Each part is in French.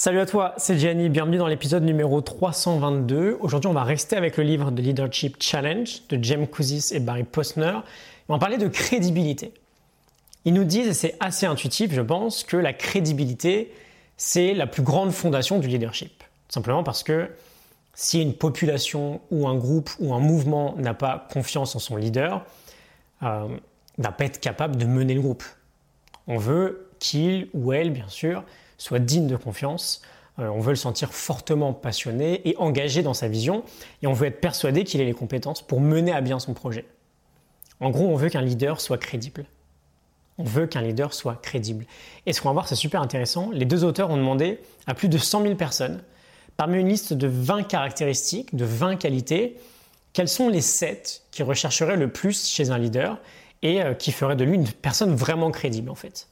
Salut à toi, c'est Gianni, bienvenue dans l'épisode numéro 322. Aujourd'hui, on va rester avec le livre de Leadership Challenge de James Kouzis et Barry Posner. On va parler de crédibilité. Ils nous disent, et c'est assez intuitif, je pense, que la crédibilité, c'est la plus grande fondation du leadership. Simplement parce que si une population ou un groupe ou un mouvement n'a pas confiance en son leader, euh, n'a pas être capable de mener le groupe. On veut qu'il ou elle, bien sûr, soit digne de confiance. Euh, on veut le sentir fortement passionné et engagé dans sa vision. Et on veut être persuadé qu'il ait les compétences pour mener à bien son projet. En gros, on veut qu'un leader soit crédible. On veut qu'un leader soit crédible. Et ce qu'on va voir, c'est super intéressant. Les deux auteurs ont demandé à plus de 100 000 personnes, parmi une liste de 20 caractéristiques, de 20 qualités, quelles sont les 7 qui rechercheraient le plus chez un leader et euh, qui feraient de lui une personne vraiment crédible en fait.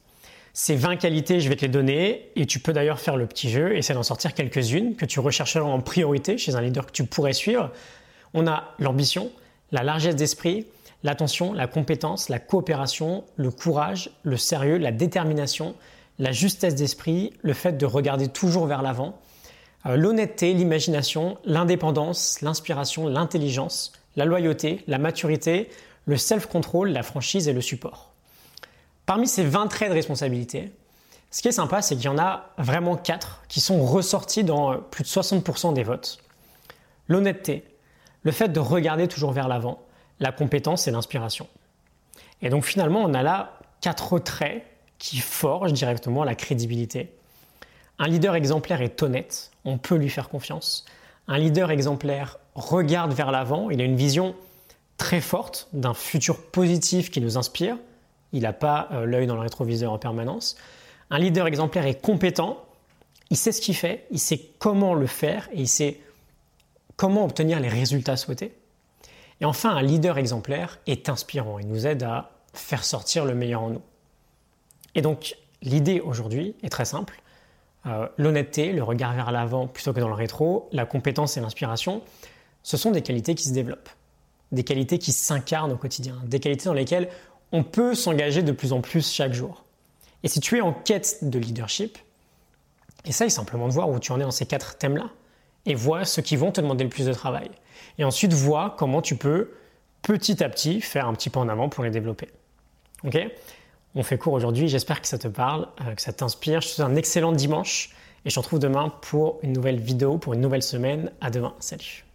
Ces 20 qualités, je vais te les donner et tu peux d'ailleurs faire le petit jeu, essayer d'en sortir quelques-unes que tu rechercheras en priorité chez un leader que tu pourrais suivre. On a l'ambition, la largesse d'esprit, l'attention, la compétence, la coopération, le courage, le sérieux, la détermination, la justesse d'esprit, le fait de regarder toujours vers l'avant, euh, l'honnêteté, l'imagination, l'indépendance, l'inspiration, l'intelligence, la loyauté, la maturité, le self-control, la franchise et le support. Parmi ces 20 traits de responsabilité, ce qui est sympa, c'est qu'il y en a vraiment 4 qui sont ressortis dans euh, plus de 60% des votes. L'honnêteté, le fait de regarder toujours vers l'avant, la compétence et l'inspiration. Et donc finalement, on a là 4 traits qui forgent directement la crédibilité. Un leader exemplaire est honnête, on peut lui faire confiance. Un leader exemplaire regarde vers l'avant, il a une vision très forte d'un futur positif qui nous inspire, il n'a pas euh, l'œil dans le rétroviseur en permanence. Un leader exemplaire est compétent, il sait ce qu'il fait, il sait comment le faire et il sait comment obtenir les résultats souhaités. Et enfin, un leader exemplaire est inspirant, il nous aide à faire sortir le meilleur en nous. Et donc, l'idée aujourd'hui est très simple. Euh, l'honnêteté, le regard vers l'avant plutôt que dans le rétro, la compétence et l'inspiration, ce sont des qualités qui se développent, des qualités qui s'incarnent au quotidien, des qualités dans lesquelles on peut s'engager de plus en plus chaque jour. Et si tu es en quête de leadership, essaye simplement de voir où tu en es dans ces quatre thèmes-là et vois ceux qui vont te demander le plus de travail. Et ensuite, vois comment tu peux petit à petit faire un petit pas en avant pour les développer. Ok? On fait court aujourd'hui, j'espère que ça te parle, euh, que ça t'inspire. Je te souhaite un excellent dimanche et je te retrouve demain pour une nouvelle vidéo, pour une nouvelle semaine. À demain, salut